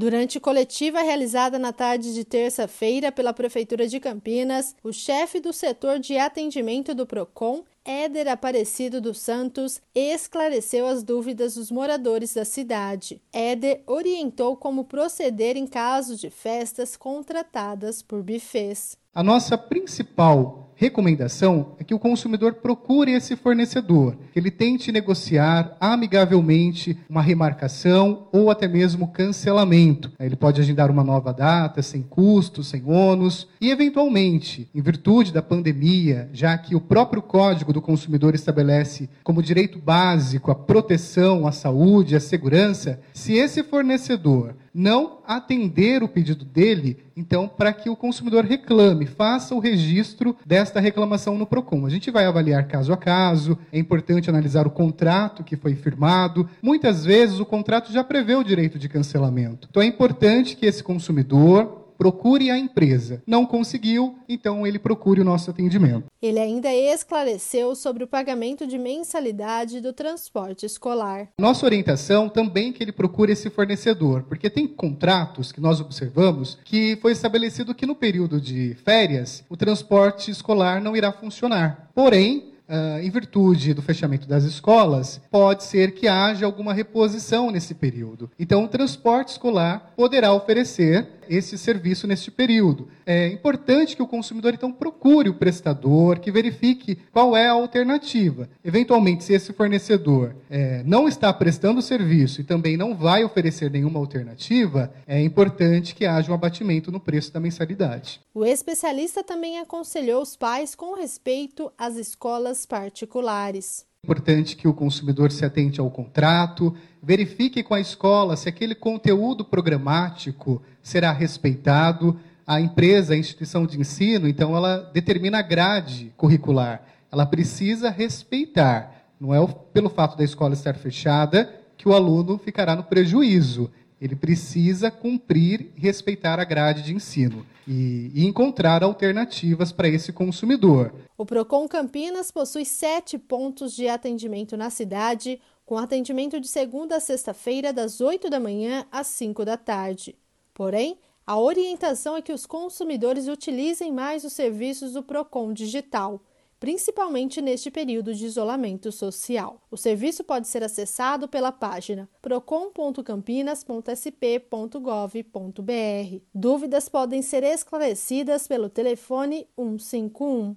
Durante coletiva realizada na tarde de terça-feira pela Prefeitura de Campinas, o chefe do setor de atendimento do PROCON, Éder Aparecido dos Santos, esclareceu as dúvidas dos moradores da cidade. Éder orientou como proceder em casos de festas contratadas por bufês. A nossa principal recomendação é que o consumidor procure esse fornecedor, que ele tente negociar amigavelmente uma remarcação ou até mesmo cancelamento. Ele pode agendar uma nova data sem custos, sem ônus e, eventualmente, em virtude da pandemia, já que o próprio Código do Consumidor estabelece como direito básico a proteção à saúde, à segurança, se esse fornecedor não atender o pedido dele, então, para que o consumidor reclame, faça o registro desta reclamação no PROCON. A gente vai avaliar caso a caso, é importante analisar o contrato que foi firmado. Muitas vezes o contrato já prevê o direito de cancelamento. Então, é importante que esse consumidor procure a empresa. Não conseguiu, então ele procure o nosso atendimento. Ele ainda esclareceu sobre o pagamento de mensalidade do transporte escolar. Nossa orientação também é que ele procure esse fornecedor, porque tem contratos que nós observamos que foi estabelecido que no período de férias o transporte escolar não irá funcionar. Porém, Uh, em virtude do fechamento das escolas, pode ser que haja alguma reposição nesse período. Então, o transporte escolar poderá oferecer esse serviço neste período. É importante que o consumidor, então, procure o prestador, que verifique qual é a alternativa. Eventualmente, se esse fornecedor é, não está prestando o serviço e também não vai oferecer nenhuma alternativa, é importante que haja um abatimento no preço da mensalidade. O especialista também aconselhou os pais com respeito às escolas particulares. Importante que o consumidor se atente ao contrato, verifique com a escola se aquele conteúdo programático será respeitado. A empresa, a instituição de ensino, então, ela determina a grade curricular. Ela precisa respeitar. Não é pelo fato da escola estar fechada que o aluno ficará no prejuízo. Ele precisa cumprir e respeitar a grade de ensino e, e encontrar alternativas para esse consumidor. O Procon Campinas possui sete pontos de atendimento na cidade, com atendimento de segunda a sexta-feira, das 8 da manhã às 5 da tarde. Porém, a orientação é que os consumidores utilizem mais os serviços do Procon Digital, principalmente neste período de isolamento social. O serviço pode ser acessado pela página procon.campinas.sp.gov.br. Dúvidas podem ser esclarecidas pelo telefone 151.